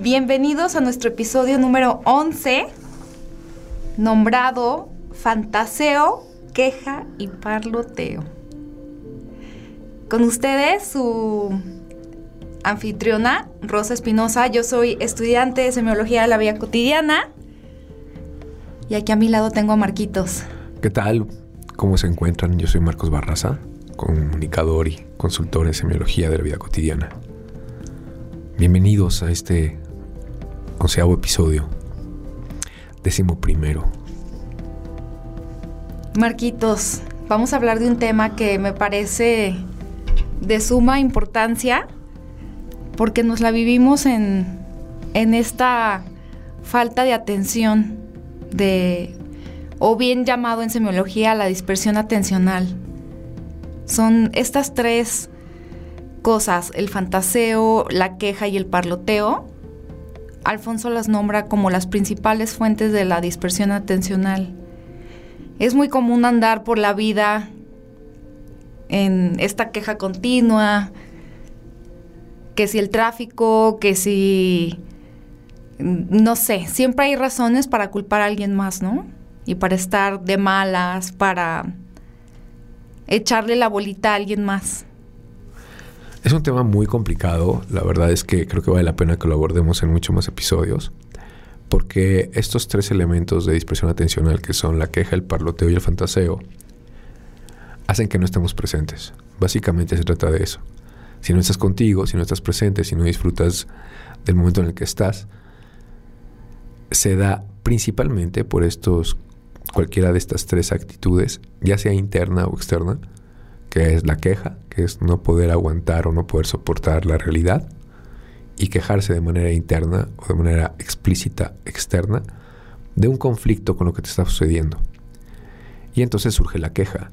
Bienvenidos a nuestro episodio número 11, nombrado Fantaseo, Queja y Parloteo. Con ustedes, su anfitriona, Rosa Espinosa. Yo soy estudiante de semiología de la vida cotidiana. Y aquí a mi lado tengo a Marquitos. ¿Qué tal? ¿Cómo se encuentran? Yo soy Marcos Barraza, comunicador y consultor en semiología de la vida cotidiana. Bienvenidos a este onceavo episodio, décimo primero. Marquitos, vamos a hablar de un tema que me parece de suma importancia porque nos la vivimos en, en esta falta de atención de o bien llamado en semiología la dispersión atencional. Son estas tres cosas, el fantaseo, la queja y el parloteo, Alfonso las nombra como las principales fuentes de la dispersión atencional. Es muy común andar por la vida en esta queja continua, que si el tráfico, que si, no sé, siempre hay razones para culpar a alguien más, ¿no? Y para estar de malas, para echarle la bolita a alguien más. Es un tema muy complicado, la verdad es que creo que vale la pena que lo abordemos en muchos más episodios, porque estos tres elementos de dispersión atencional, que son la queja, el parloteo y el fantaseo, hacen que no estemos presentes. Básicamente se trata de eso. Si no estás contigo, si no estás presente, si no disfrutas del momento en el que estás, se da principalmente por estos, cualquiera de estas tres actitudes, ya sea interna o externa, que es la queja, que es no poder aguantar o no poder soportar la realidad, y quejarse de manera interna o de manera explícita externa de un conflicto con lo que te está sucediendo. Y entonces surge la queja.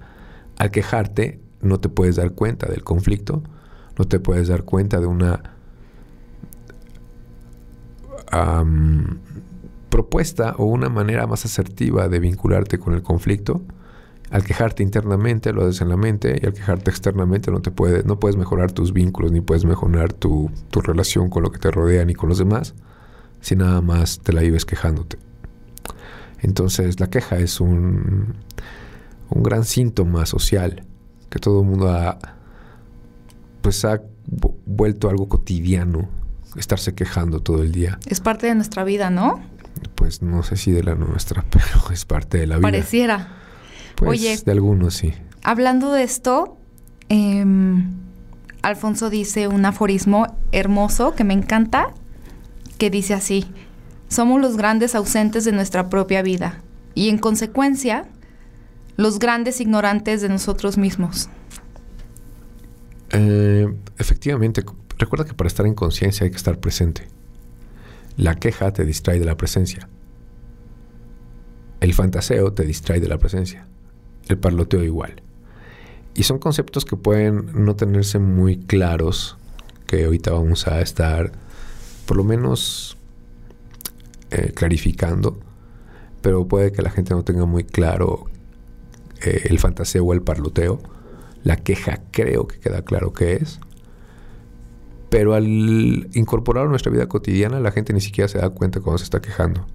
Al quejarte no te puedes dar cuenta del conflicto, no te puedes dar cuenta de una propuesta o una manera más asertiva de vincularte con el conflicto al quejarte internamente lo haces en la mente y al quejarte externamente no te puede, no puedes mejorar tus vínculos ni puedes mejorar tu, tu relación con lo que te rodea ni con los demás si nada más te la vives quejándote. Entonces la queja es un, un gran síntoma social que todo el mundo ha pues ha vuelto algo cotidiano estarse quejando todo el día. Es parte de nuestra vida, ¿no? Pues no sé si de la nuestra, pero es parte de la vida. Pareciera. Pues, Oye, de algunos sí. Hablando de esto, em, Alfonso dice un aforismo hermoso que me encanta, que dice así, somos los grandes ausentes de nuestra propia vida y en consecuencia los grandes ignorantes de nosotros mismos. Eh, efectivamente, recuerda que para estar en conciencia hay que estar presente. La queja te distrae de la presencia. El fantaseo te distrae de la presencia el parloteo igual. Y son conceptos que pueden no tenerse muy claros, que ahorita vamos a estar por lo menos eh, clarificando, pero puede que la gente no tenga muy claro eh, el fantaseo o el parloteo. La queja creo que queda claro que es. Pero al incorporarlo a nuestra vida cotidiana, la gente ni siquiera se da cuenta cuando se está quejando.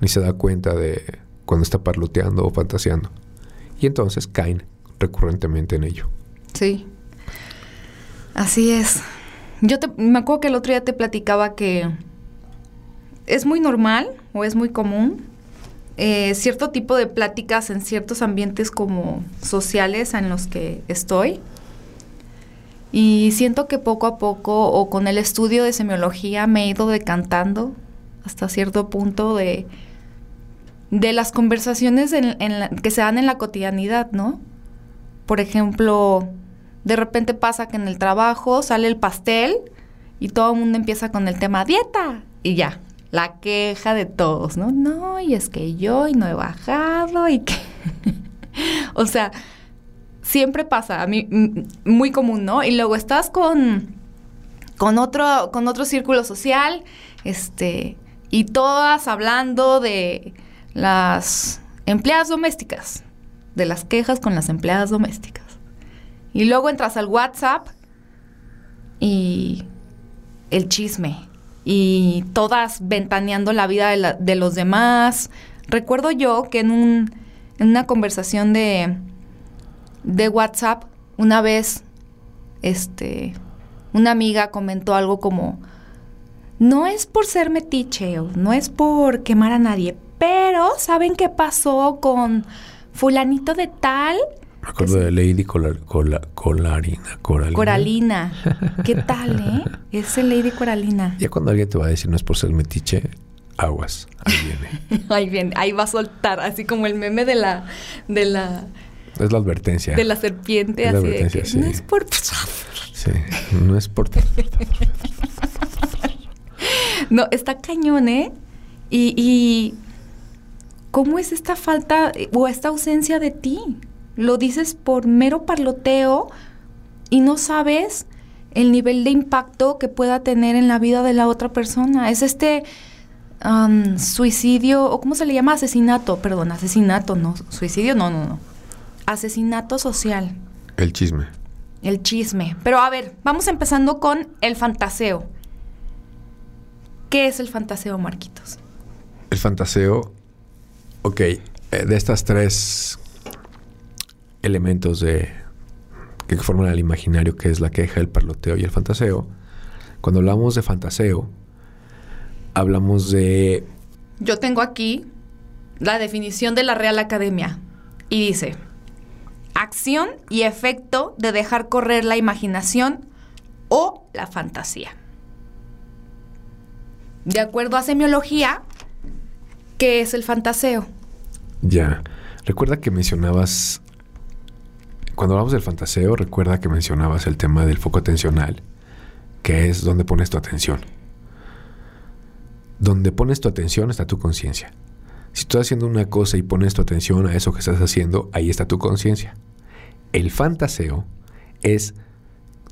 Ni se da cuenta de cuando está parloteando o fantaseando y entonces caen recurrentemente en ello. Sí. Así es. Yo te, me acuerdo que el otro día te platicaba que es muy normal o es muy común eh, cierto tipo de pláticas en ciertos ambientes como sociales en los que estoy. Y siento que poco a poco o con el estudio de semiología me he ido decantando hasta cierto punto de de las conversaciones en, que se dan en la cotidianidad, ¿no? Por ejemplo, de repente pasa que en el trabajo sale el pastel y todo el mundo empieza con el tema dieta y ya. la queja de todos, ¿no? No, y es que yo y no he bajado y que... o sea, siempre pasa, a mí muy común, ¿no? Y luego estás con, con, otro, con otro círculo social, este, y todas hablando de las empleadas domésticas, de las quejas con las empleadas domésticas. Y luego entras al WhatsApp y el chisme y todas ventaneando la vida de, los demás. Recuerdo yo que en, un, en una conversación de, de WhatsApp, una vez, este, una amiga comentó algo como, no es por ser metiche, no es por quemar a nadie, pero ¿saben qué pasó con fulanito de tal? Me acuerdo de Lady Colarina, Coralina. Coralina. ¿Qué tal, eh? Es el Lady Coralina. Ya cuando alguien te va a decir no es por ser metiche, aguas. Ahí viene. ahí viene. Ahí va a soltar. Así como el meme de la... De la es la advertencia. De la serpiente. Es la advertencia, sí. No es por... Sí, no es por... no, está cañón, ¿eh? Y, y... ¿Cómo es esta falta o esta ausencia de ti? lo dices por mero parloteo y no sabes el nivel de impacto que pueda tener en la vida de la otra persona. Es este suicidio, o cómo se le llama, asesinato, perdón, asesinato, no, suicidio, no, no, no. Asesinato social. El chisme. El chisme. Pero a ver, vamos empezando con el fantaseo. ¿Qué es el fantaseo, Marquitos? El fantaseo, ok, eh, de estas tres elementos de que forman el imaginario, que es la queja, el parloteo y el fantaseo. Cuando hablamos de fantaseo, hablamos de... Yo tengo aquí la definición de la Real Academia y dice, acción y efecto de dejar correr la imaginación o la fantasía. De acuerdo a semiología, ¿qué es el fantaseo? Ya, recuerda que mencionabas cuando hablamos del fantaseo, recuerda que mencionabas el tema del foco atencional, que es donde pones tu atención. Donde pones tu atención está tu conciencia. Si estás haciendo una cosa y pones tu atención a eso que estás haciendo, ahí está tu conciencia. El fantaseo es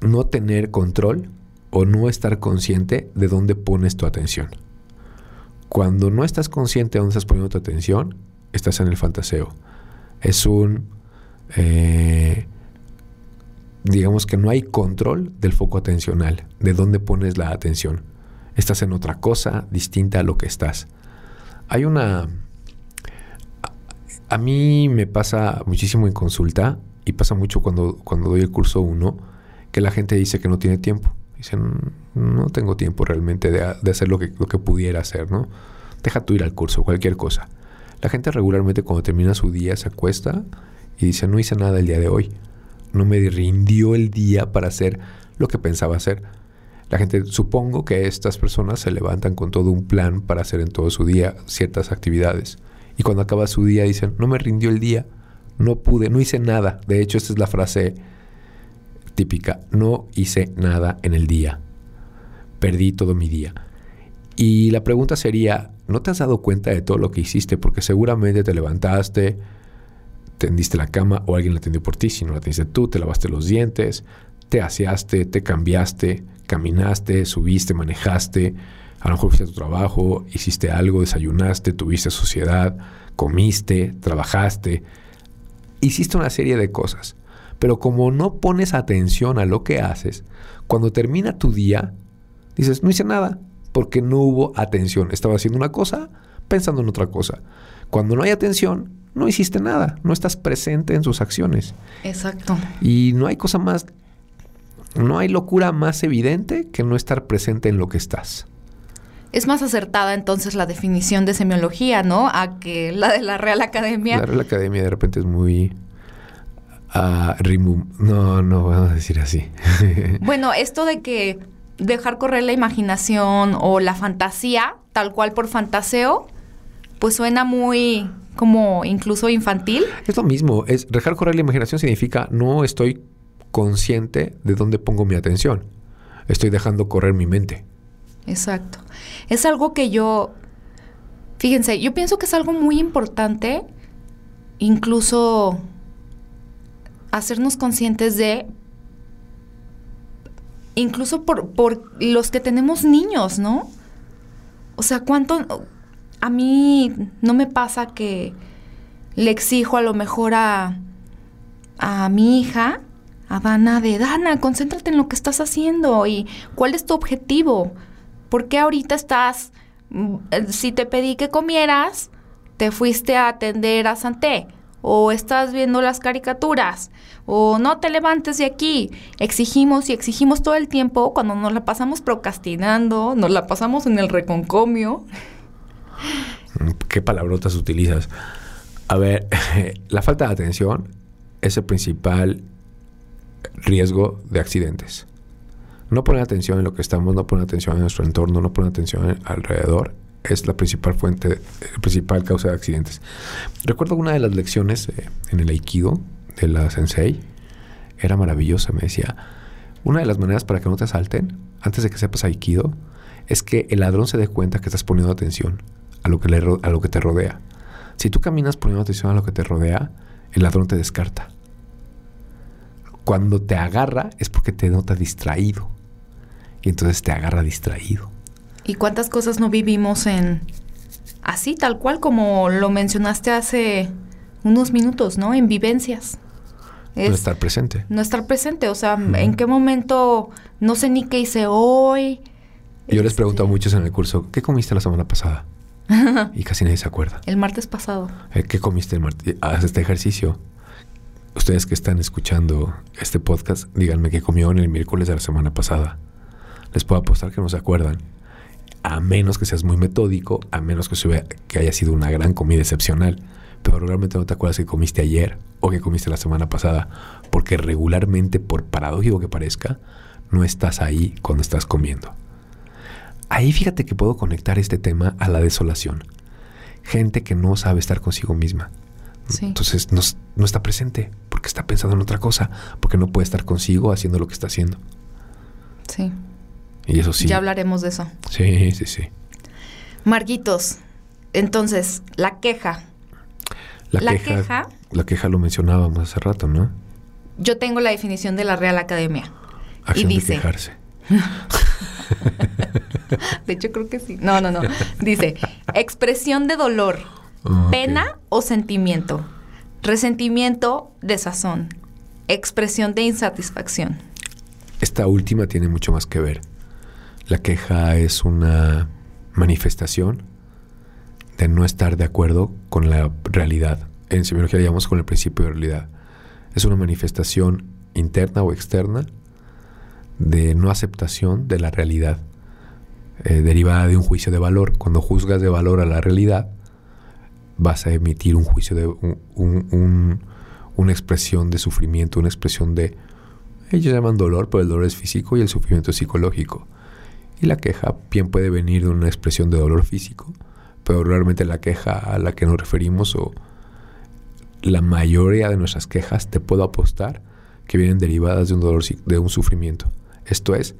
no tener control o no estar consciente de dónde pones tu atención. Cuando no estás consciente de dónde estás poniendo tu atención, estás en el fantaseo. Es un eh, digamos que no hay control del foco atencional, de dónde pones la atención. Estás en otra cosa distinta a lo que estás. Hay una... A, mí me pasa muchísimo en consulta y pasa mucho cuando, cuando doy el curso 1, que la gente dice que no tiene tiempo. Dicen, no tengo tiempo realmente de, hacer lo que, lo que pudiera hacer, ¿no? Deja tú ir al curso, cualquier cosa. La gente regularmente cuando termina su día se acuesta y dice, no hice nada el día de hoy. No me rindió el día para hacer lo que pensaba hacer. La gente, supongo que estas personas se levantan con todo un plan para hacer en todo su día ciertas actividades. Y cuando acaba su día dicen, no me rindió el día, no pude, no hice nada. De hecho, esta es la frase típica, no hice nada en el día. Perdí todo mi día. Y la pregunta sería, ¿no te has dado cuenta de todo lo que hiciste? Porque seguramente te levantaste, tendiste la cama o alguien la atendió por ti, si no la tendiste tú, te lavaste los dientes, te aseaste, te cambiaste, caminaste, subiste, manejaste, a lo mejor fuiste a tu trabajo, hiciste algo, desayunaste, tuviste sociedad, comiste, trabajaste, hiciste una serie de cosas. Pero como no pones atención a lo que haces, cuando termina tu día, dices, no hice nada, porque no hubo atención. Estaba haciendo una cosa, pensando en otra cosa. Cuando no hay atención, no hiciste nada, no estás presente en sus acciones. Exacto. Y no hay cosa más, no hay locura más evidente que no estar presente en lo que estás. Es más acertada entonces la definición de semiología, ¿no? A que la de la Real Academia. La Real Academia de repente es muy... Uh, no, no vamos a decir así. bueno, esto de que dejar correr la imaginación o la fantasía, tal cual por fantaseo, pues suena muy como incluso infantil. Es lo mismo, es dejar correr la imaginación significa no estoy consciente de dónde pongo mi atención. Estoy dejando correr mi mente. Exacto. Es algo que yo, fíjense, yo pienso que es algo muy importante, incluso hacernos conscientes de, incluso por, por los que tenemos niños, ¿no? O sea, ¿cuánto? A mí no me pasa que le exijo a lo mejor a, a mi hija, a Dana, de Dana, concéntrate en lo que estás haciendo y cuál es tu objetivo. ¿Por qué ahorita estás, mm, si te pedí que comieras, te fuiste a atender a Santé? O estás viendo las caricaturas, o no te levantes de aquí. Exigimos y exigimos todo el tiempo cuando nos la pasamos procrastinando, nos la pasamos en el reconcomio. ¿Qué palabrotas utilizas? A ver, la falta de atención es el principal riesgo de accidentes. No poner atención en lo que estamos, no poner atención en nuestro entorno, no poner atención alrededor es la principal fuente, la principal causa de accidentes. Recuerdo una de las lecciones eh, en el Aikido de la Sensei, era maravillosa, me decía, una de las maneras para que no te asalten, antes de que sepas Aikido, es que el ladrón se dé cuenta que estás poniendo atención a lo que, le, a lo que te rodea. Si tú caminas poniendo atención a lo que te rodea, el ladrón te descarta. Cuando te agarra es porque te nota distraído. Y entonces te agarra distraído. ¿Y cuántas cosas no vivimos en así, tal cual como lo mencionaste hace unos minutos, ¿no? En vivencias. no estar presente. No estar presente, o sea, ¿en qué momento no sé ni qué hice hoy? Yo les pregunto a este muchos en el curso, ¿qué comiste la semana pasada? y casi nadie se acuerda. El martes pasado. Eh, ¿Qué comiste el martes? Haz este ejercicio. Ustedes que están escuchando este podcast, díganme qué comió en el miércoles de la semana pasada. Les puedo apostar que no se acuerdan a menos que seas muy metódico, a menos que, que haya sido una gran comida excepcional. Pero regularmente no te acuerdas que comiste ayer o que comiste la semana pasada, porque regularmente, por paradójico que parezca, no estás ahí cuando estás comiendo. Ahí fíjate que puedo conectar este tema a la desolación. Gente que no sabe estar consigo misma. Entonces no, no, está presente porque está pensando en otra cosa, porque no puede estar consigo haciendo lo que está haciendo. Sí. Y eso sí. Ya hablaremos de eso. Sí, sí, sí. Marquitos, entonces, la queja. La, queja, La queja lo mencionábamos hace rato, ¿no? Yo tengo la definición de la Real Academia. Acción y dice, de quejarse. de hecho, creo que sí. No, no, no. Dice, expresión de dolor, pena o sentimiento, resentimiento, desazón, expresión de insatisfacción. Esta última tiene mucho más que ver la queja es una manifestación de no estar de acuerdo con la realidad. En semiología le llamamos con el principio de realidad. Es una manifestación interna o externa de no aceptación de la realidad, eh, derivada de un juicio de valor. Cuando juzgas de valor a la realidad, vas a emitir un juicio de una expresión de sufrimiento, una expresión de ellos llaman dolor, pero el dolor es físico y el sufrimiento es psicológico. Y la queja bien puede venir de una expresión de dolor físico, pero realmente la queja a la que nos referimos o la mayoría de nuestras quejas te puedo apostar que vienen derivadas de un dolor, de un sufrimiento. Esto es,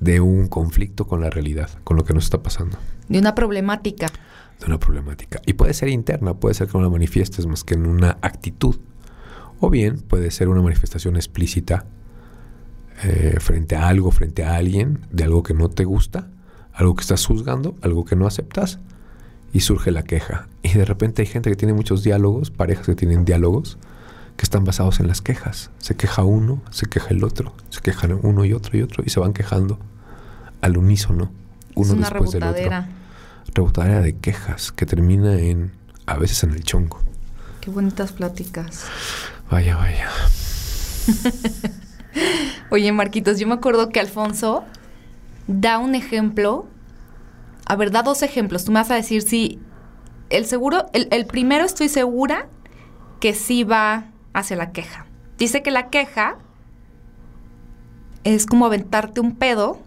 de un conflicto con la realidad, con lo que nos está pasando. De una problemática. De una problemática. Y puede ser interna, puede ser que no la manifiestes más que en una actitud. O bien puede ser una manifestación explícita eh, frente a algo, frente a alguien, de algo que no te gusta, algo que estás juzgando, algo que no aceptas, y surge la queja. Y de repente hay gente que tiene muchos diálogos, parejas que tienen diálogos, que están basados en las quejas. Se queja uno, se queja el otro, se quejan uno y otro y otro, y se van quejando al unísono, uno después del otro. Rebotadera de quejas que termina en, a veces en el chongo. Qué bonitas pláticas. Vaya, vaya. Oye, Marquitos, yo me acuerdo que Alfonso da un ejemplo. A ver, da dos ejemplos. Tú me vas a decir si el seguro, el, primero estoy segura que sí va hacia la queja. Dice que la queja es como aventarte un pedo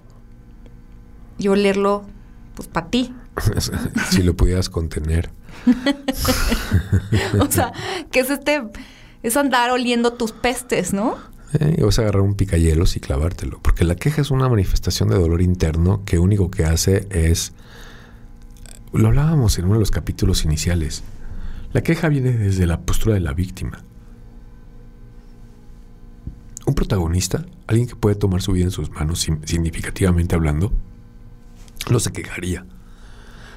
y olerlo, pues, para ti. si lo pudieras contener. o sea, que es este, es andar oliendo tus pestes, ¿no? Eh, y vas a agarrar un picayelos y clavártelo. Porque la queja es una manifestación de dolor interno que único que hace es. Lo hablábamos en uno de los capítulos iniciales. La queja viene desde la postura de la víctima. Un protagonista, alguien que puede tomar su vida en sus manos significativamente hablando, no se quejaría.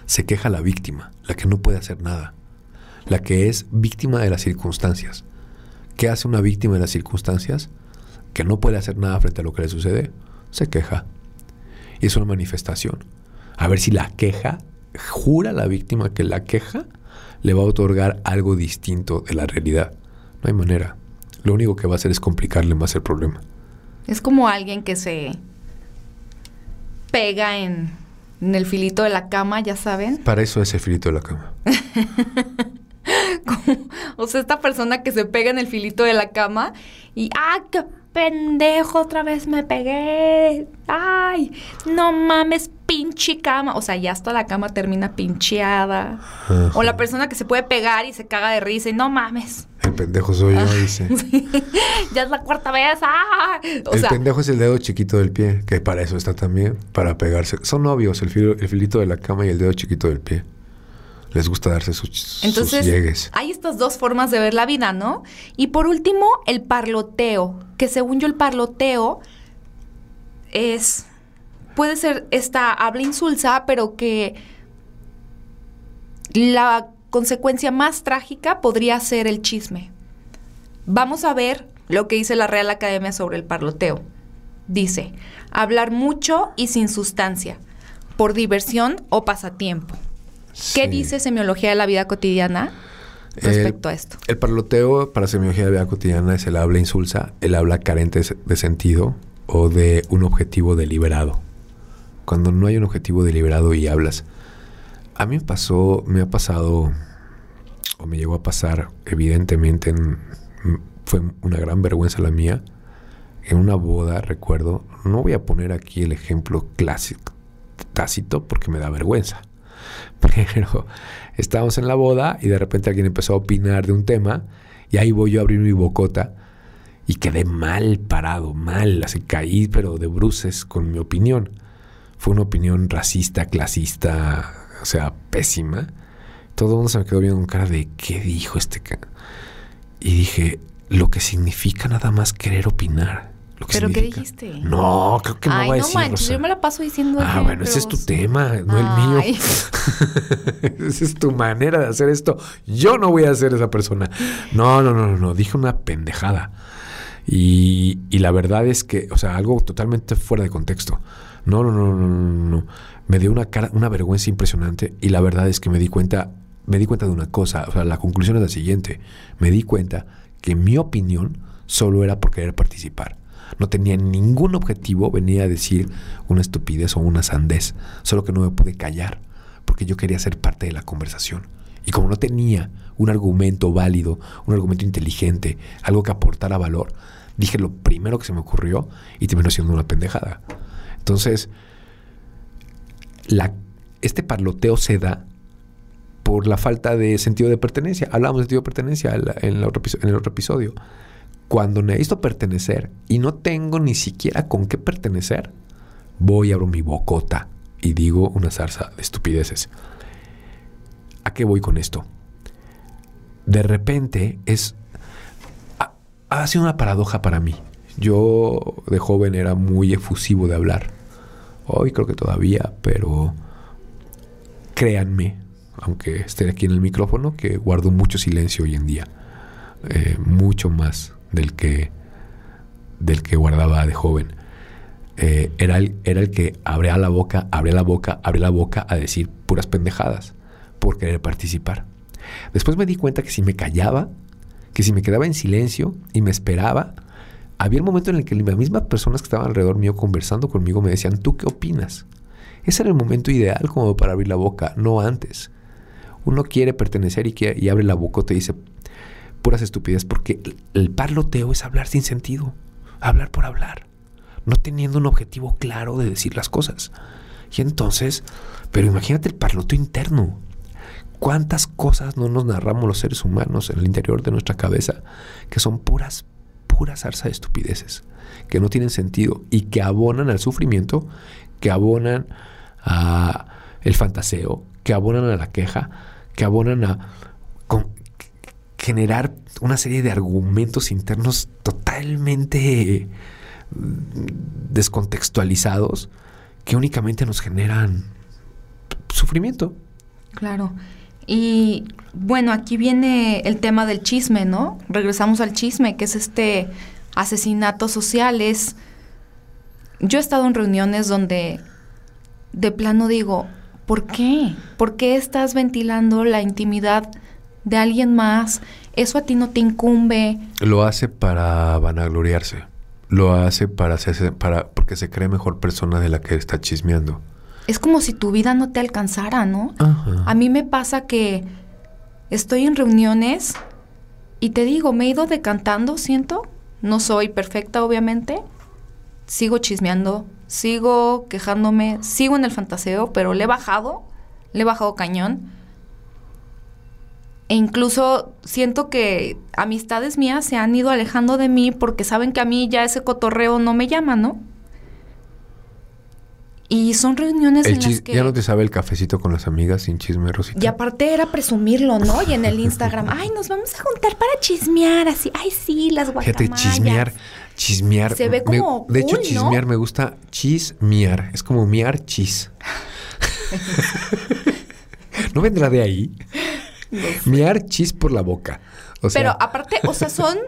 Se queja la víctima, la que no puede hacer nada, la que es víctima de las circunstancias. ¿Qué hace una víctima de las circunstancias? Que no puede hacer nada frente a lo que le sucede. Se queja. Y es una manifestación. A ver si la queja, jura la víctima que la queja le va a otorgar algo distinto de la realidad. No hay manera. Lo único que va a hacer es complicarle más el problema. Es como alguien que se pega en, el filito de la cama, ya saben. Para eso es el filito de la cama. o sea, esta persona que se pega en el filito de la cama y ¡ah, qué pendejo! Otra vez me pegué. ¡Ay! No mames, pinche cama. O sea, ya hasta la cama termina pincheada. O la persona que se puede pegar y se caga de risa y no mames. El pendejo soy yo, dice. ya es la cuarta vez. ¡Ah! el pendejo es el dedo chiquito del pie, que para eso está también, para pegarse. Son novios, el, el filito de la cama y el dedo chiquito del pie les gusta darse sus, Entonces, Hay estas dos formas de ver la vida, ¿no? Y por último, el parloteo, que según yo el parloteo es puede ser esta habla insulsa, pero que la consecuencia más trágica podría ser el chisme. Vamos a ver lo que dice la Real Academia sobre el parloteo. Dice, hablar mucho y sin sustancia, por diversión o pasatiempo. ¿Qué dice semiología de la vida cotidiana respecto a esto? El parloteo para semiología de la vida cotidiana es el habla insulsa, el habla carente de sentido o de un objetivo deliberado. Cuando no hay un objetivo deliberado y hablas. A mí me pasó, me ha pasado, o me llegó a pasar, evidentemente, fue una gran vergüenza la mía. En una boda, recuerdo, no voy a poner aquí el ejemplo clásico, tácito, porque me da vergüenza. Pero estábamos en la boda y de repente alguien empezó a opinar de un tema y ahí voy yo a abrir mi bocota y quedé mal parado, mal, así caí, pero de bruces con mi opinión. Fue una opinión racista, clasista, o sea, pésima. Todo el mundo se me quedó viendo con cara de ¿qué dijo este? Y dije, lo que significa nada más querer opinar. ¿Pero qué dijiste? No, creo que no Ay, va a no decir. Manches, yo me la paso diciendo. Ah, bueno, ese es tu tema, no el mío. esa es tu manera de hacer esto. Yo no voy a ser esa persona. No, no, no, no, no. Dije una pendejada. Y, y la verdad es que, o sea, algo totalmente fuera de contexto. No, no, no, no, no, no. Me dio una cara, una vergüenza impresionante. Y la verdad es que me di cuenta, me di cuenta de una cosa. O sea, la conclusión es la siguiente. Me di cuenta que mi opinión solo era por querer participar no tenía ningún objetivo, venía a decir una estupidez o una sandez, solo que no me pude callar, porque yo quería ser parte de la conversación. Y como no tenía un argumento válido, un argumento inteligente, algo que aportara valor, dije lo primero que se me ocurrió y terminó siendo una pendejada. Entonces, este parloteo se da por la falta de sentido de pertenencia. Hablamos de sentido de pertenencia en el otro episodio. Cuando necesito pertenecer y no tengo ni siquiera con qué pertenecer, voy, abro mi bocota y digo una zarza de estupideces. ¿A qué voy con esto? De repente es... Ha, sido una paradoja para mí. Yo de joven era muy efusivo de hablar. Hoy creo que todavía, pero créanme, aunque esté aquí en el micrófono, que guardo mucho silencio hoy en día. Eh, mucho más del que, del que guardaba de joven. Eh, era, el, era el que abría la boca, abría la boca, abría la boca a decir puras pendejadas por querer participar. Después me di cuenta que si me callaba, que si me quedaba en silencio y me esperaba, había un momento en el que las mismas personas que estaban alrededor mío conversando conmigo me decían, ¿tú qué opinas? Ese era el momento ideal como para abrir la boca, no antes. Uno quiere pertenecer y, y abre la boca te dice, puras estupidez porque el parloteo es hablar sin sentido, hablar por hablar, no teniendo un objetivo claro de decir las cosas. Y entonces, pero imagínate el parloteo interno. ¿Cuántas cosas no nos narramos los seres humanos en el interior de nuestra cabeza que son puras, pura zarza de estupideces que no tienen sentido y que abonan al sufrimiento, que abonan a el fantaseo, que abonan a la queja, que abonan a generar una serie de argumentos internos totalmente mm, descontextualizados que únicamente nos generan sufrimiento. Claro. Y bueno, aquí viene el tema del chisme, ¿no? Regresamos al chisme, que es este asesinato social. Es... Yo he estado en reuniones donde de plano digo, ¿por qué? ¿Por qué estás ventilando la intimidad de alguien más? Eso a ti no te incumbe. Lo hace para vanagloriarse. Lo hace para hacerse, para, porque se cree mejor persona de la que está chismeando. Es como si tu vida no te alcanzara, ¿no? A mí me pasa que estoy en reuniones y te digo, me he ido decantando, siento. No soy perfecta, obviamente. Sigo chismeando, sigo quejándome, sigo en el fantaseo, pero le he bajado, le he bajado cañón. E incluso siento que amistades mías se han ido alejando de mí porque saben que a mí ya ese cotorreo no me llama, ¿no? Y son reuniones en las que... Ya no te sabe el cafecito con las amigas sin chisme, Rosita. Y aparte era presumirlo, ¿no? Y en el Instagram, ay, nos vamos a juntar para chismear, así, ay, sí, las guacamayas. Fíjate, chismear, chismear. Se ve como De hecho, chismear me gusta chismear. Es como miar chis. ¿No vendrá de ahí? Miar chis por la boca. Pero aparte, o sea, son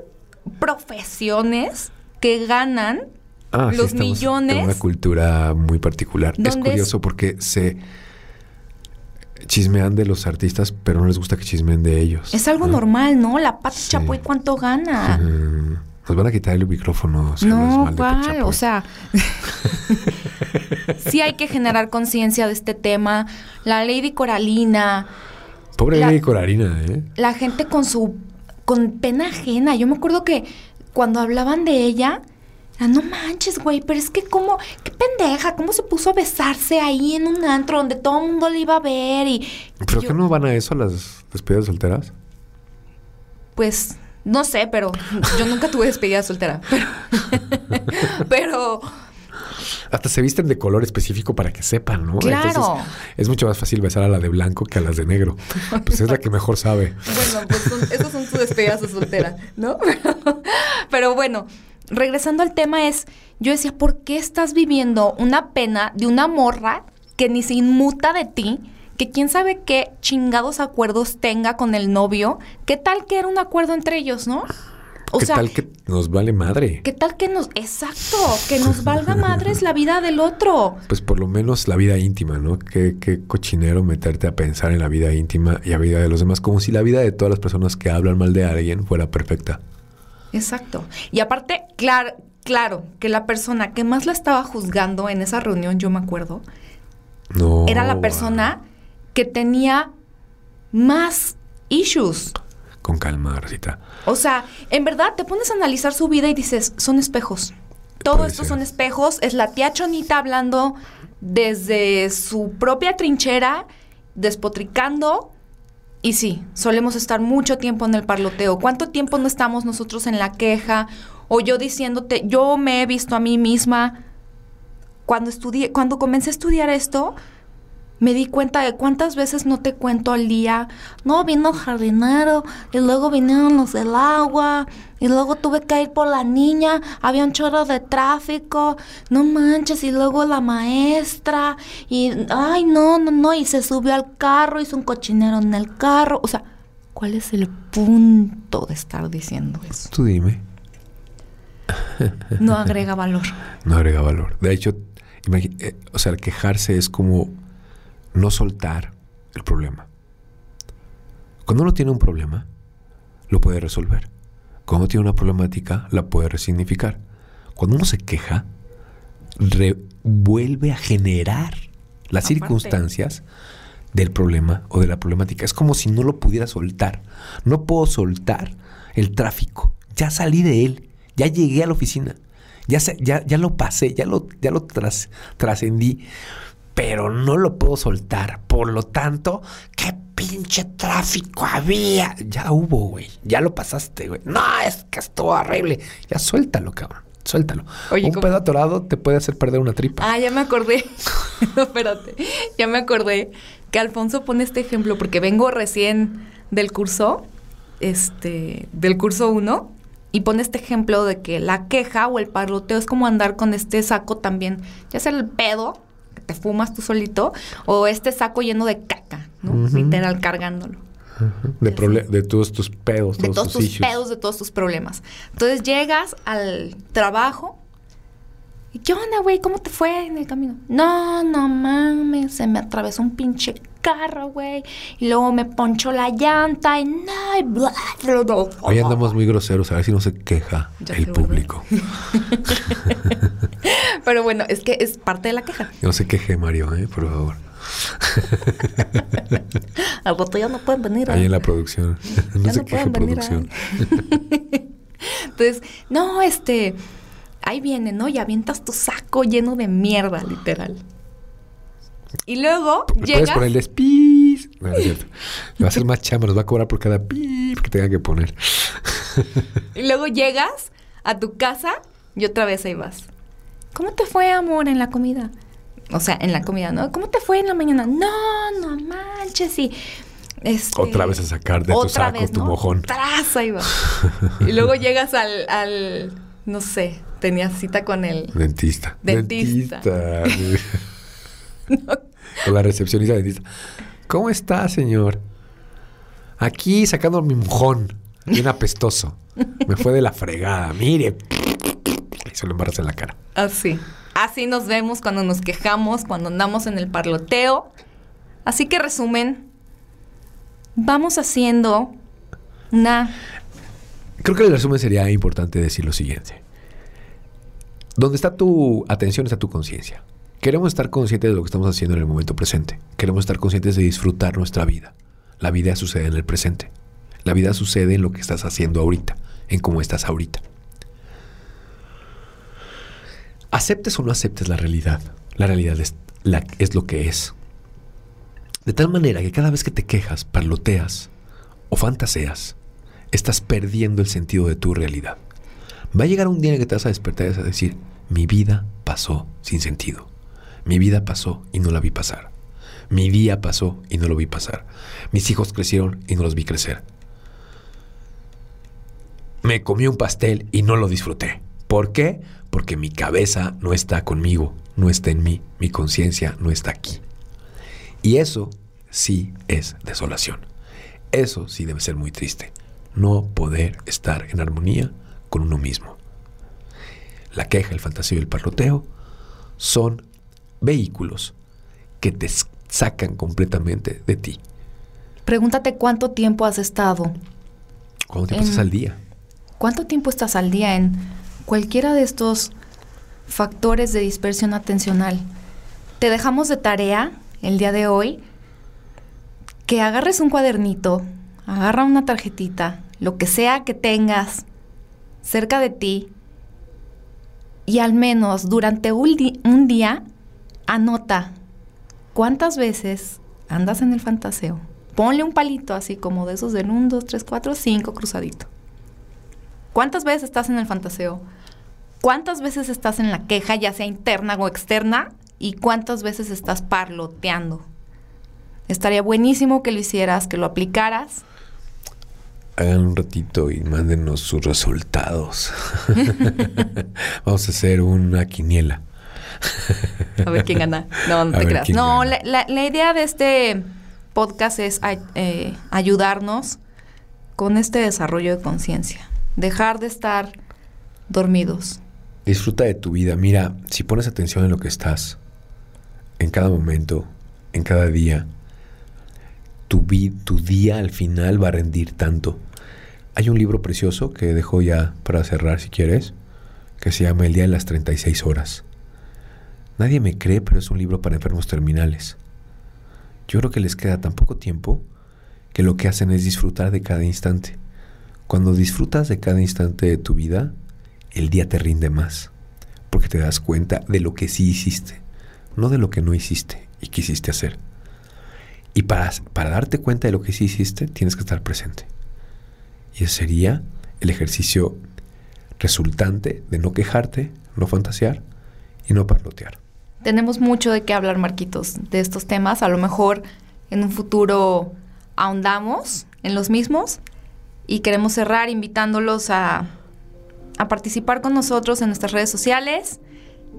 profesiones que ganan ah, los millones. En una cultura muy particular. Es curioso porque se chismean de los artistas, pero no les gusta que chismeen de ellos. Es algo normal, ¿no? La Pati Chapoy, ¿cuánto gana? Nos van a quitar el micrófono. no, ¿cuál? O sea, sí hay que generar conciencia de este tema. La Lady Coralina. Pobre Lady Coralina, ¿eh? La gente con su... con pena ajena. Yo me acuerdo que cuando hablaban de ella Ah, no manches, güey, pero es que cómo, qué pendeja, cómo se puso a besarse ahí en un antro donde todo el mundo le iba a ver y... ¿Pero qué no van a eso las despedidas solteras? Pues, no sé, pero yo nunca tuve despedida soltera. Pero... Hasta se visten de color específico para que sepan, ¿no? Claro. es mucho más fácil besar a la de blanco que a las de negro. Pues es la que mejor sabe. Bueno, pues son, esos son sus despedidas soltera, ¿no? pero bueno, regresando al tema es, yo decía, ¿por qué estás viviendo una pena de una morra que ni se inmuta de ti? Que quién sabe qué chingados acuerdos tenga con el novio. ¿Qué tal que era un acuerdo entre ellos, no? O ¿Qué tal que nos vale madre? ¿Qué tal que nos... Exacto, que nos valga madres la vida del otro? Pues por lo menos la vida íntima, ¿no? Qué, qué cochinero meterte a pensar en la vida íntima y la vida de los demás, como si la vida de todas las personas que hablan mal de alguien fuera perfecta. Exacto. Y aparte, claro, claro, que la persona que más la estaba juzgando en esa reunión, yo me acuerdo, no, era la persona que tenía más issues. Con calma, Rosita. O sea, en verdad te pones a analizar su vida y dices, son espejos. Todo esto son espejos. Es la tía Chonita hablando desde su propia trinchera, despotricando y sí, solemos estar mucho tiempo en el parloteo. ¿Cuánto tiempo no estamos nosotros en la queja? O yo diciéndote, yo me he visto a mí misma. Cuando estudié, cuando comencé a estudiar esto, me di cuenta de cuántas veces no te cuento al día. No, vino jardinero y luego vinieron los del agua y luego tuve que ir por la niña, había un chorro de tráfico, no manches, y luego la maestra y, ay, no, no, no, y se subió al carro, hizo un cochinero en el carro. O sea, ¿cuál es el punto de estar diciendo eso? Tú dime. No agrega valor. No agrega valor. De hecho, eh, o sea, quejarse es como no soltar el problema. Cuando uno tiene un problema, lo puede resolver. Cuando uno tiene una problemática, la puede resignificar. Cuando uno se queja, vuelve a generar las circunstancias del problema o de la problemática. Es como si no lo pudiera soltar. No puedo soltar el tráfico. Ya salí de él. Ya llegué a la oficina. Ya, ya, ya lo pasé. Ya lo, ya lo trascendí pero no lo puedo soltar. Por lo tanto, qué pinche tráfico había. Ya hubo, güey. Ya lo pasaste, güey. No, es que estuvo horrible. Ya suéltalo, cabrón. Suéltalo. un pedo atorado te puede hacer perder una tripa. Ah, ya me acordé. espérate. Ya me acordé que Alfonso pone este ejemplo porque vengo recién del curso, este, del curso 1 y pone este ejemplo de que la queja o el parloteo es como andar con este saco también, ya sea el pedo, que te fumas tú solito, o este saco lleno de caca, ¿no? Literal, cargándolo. De, de todos tus pedos, de todos tus pedos, de todos tus problemas. Entonces llegas al trabajo ¿Y qué onda, güey? ¿Cómo te fue en el camino? No, no mames, se me atravesó un pinche carro, güey. Y luego me ponchó la llanta y no, y bla, bla, bla. Hoy andamos muy groseros, a ver si no se queja el público. Pero bueno, es que es parte de la queja. No se queje, Mario, ¿eh? por favor. Al ya no pueden venir. Ahí ¿eh? en la producción. No se queje producción. Entonces, no, este ahí viene, ¿no? Y avientas tu saco lleno de mierda, literal. Y luego llegas... Puedes ponerles pis. No, es cierto. va a hacer más chamba, nos va a cobrar por cada pip que tenga que poner. y luego llegas a tu casa y otra vez ahí vas. ¿Cómo te fue, amor, en la comida? O sea, en la comida, ¿no? ¿Cómo te fue en la mañana? No, no manches, y... Este, otra vez a sacar de tu saco tu mojón. Tras, ahí vas. y luego llegas al, al, no sé, tenía cita con el dentista. Dentista. Con la recepcionista dentista. ¿Cómo está, señor? Aquí sacando mi mojón, bien apestoso. Me fue de la fregada. Mire. Y se lo embarras en la cara. Así. Así nos vemos cuando nos quejamos, cuando andamos en el parloteo. Así que resumen, vamos haciendo una... Creo que el resumen sería importante decir lo siguiente. Donde está tu atención está tu conciencia. Queremos estar conscientes de lo que estamos haciendo en el momento presente. Queremos estar conscientes de disfrutar nuestra vida. La vida sucede en el presente. La vida sucede en lo que estás haciendo ahorita, en cómo estás ahorita. Aceptes o no aceptes la realidad. La realidad es, lo que es. De tal manera que cada vez que te quejas, parloteas o fantaseas, estás perdiendo el sentido de tu realidad. Va a llegar un día en que te vas a despertar y vas a decir, mi vida pasó sin sentido. Mi vida pasó y no la vi pasar. Mi día pasó y no lo vi pasar. Mis hijos crecieron y no los vi crecer. Me comí un pastel y no lo disfruté. ¿Por qué? Porque mi cabeza no está conmigo, no está en mí, mi conciencia no está aquí. Y eso sí es desolación. Eso sí debe ser muy triste. No poder estar en armonía con uno mismo. La queja, el fantasía y el parloteo son vehículos que te sacan completamente de ti. Pregúntate cuánto tiempo has estado. ¿Cuánto tiempo estás al día? ¿Cuánto tiempo estás al día en cualquiera de estos factores de dispersión atencional? Te dejamos de tarea el día de hoy que agarres un cuadernito, agarra una tarjetita, lo que sea que tengas cerca de ti y al menos durante un, día anota cuántas veces andas en el fantaseo. Ponle un palito así como de esos del 1, 2, 3, 4, 5 cruzadito. ¿Cuántas veces estás en el fantaseo? ¿Cuántas veces estás en la queja, ya sea interna o externa? ¿Y cuántas veces estás parloteando? Estaría buenísimo que lo hicieras, que lo aplicaras hagan un ratito y mándenos sus resultados. Vamos a hacer una quiniela. a ver quién gana. No, no te creas. No, la, idea de este podcast es eh, ayudarnos con este desarrollo de conciencia. Dejar de estar dormidos. Disfruta de tu vida. Mira, si pones atención en lo que estás, en cada momento, en cada día, tu, tu día al final va a rendir tanto hay un libro precioso que dejo ya para cerrar si quieres, que se llama El Día de las 36 Horas. Nadie me cree, pero es un libro para enfermos terminales. Yo creo que les queda tan poco tiempo que lo que hacen es disfrutar de cada instante. Cuando disfrutas de cada instante de tu vida, el día te rinde más, porque te das cuenta de lo que sí hiciste, no de lo que no hiciste y quisiste hacer. Y para, para darte cuenta de lo que sí hiciste, tienes que estar presente. Y ese sería el ejercicio resultante de no quejarte, no fantasear y no parlotear. Tenemos mucho de qué hablar, Marquitos, de estos temas. A lo mejor en un futuro ahondamos en los mismos y queremos cerrar invitándolos a, a participar con nosotros en nuestras redes sociales.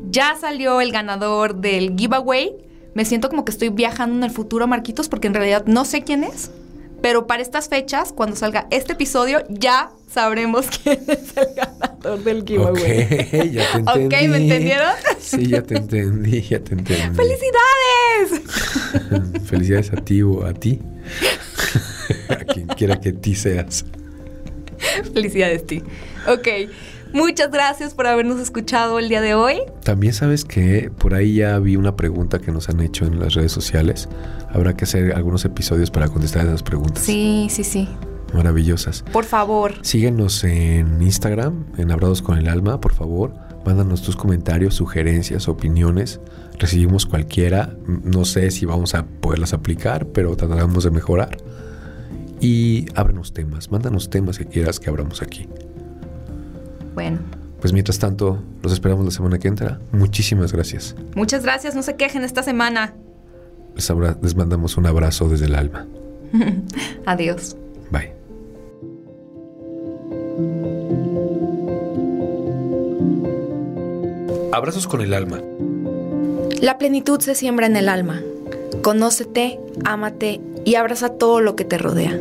Ya salió el ganador del giveaway. Me siento como que estoy viajando en el futuro, Marquitos, porque en realidad no sé quién es. Pero para estas fechas, cuando salga este episodio, ya sabremos quién es el ganador del giveaway. Ok, ya te entendí. ok, ¿me entendieron? Sí, ya te entendí, ya te entendí. ¡Felicidades! Felicidades a ti o a ti. a quien quiera que ti seas. Felicidades, ti. Ok. Muchas gracias por habernos escuchado el día de hoy. También sabes que por ahí ya vi una pregunta que nos han hecho en las redes sociales. Habrá que hacer algunos episodios para contestar esas preguntas. Sí, sí, sí. Maravillosas. Por favor. Síguenos en Instagram, en Abrados con el Alma, por favor. Mándanos tus comentarios, sugerencias, opiniones. Recibimos cualquiera. No sé si vamos a poderlas aplicar, pero trataremos de mejorar. Y ábrenos temas. Mándanos temas que quieras que abramos aquí. Bueno. Pues mientras tanto, los esperamos la semana que entra. Muchísimas gracias. Muchas gracias. No se quejen esta semana. Les, abra- les mandamos un abrazo desde el alma. Adiós. Bye. Abrazos con el alma. La plenitud se siembra en el alma. Conócete, ámate y abraza todo lo que te rodea.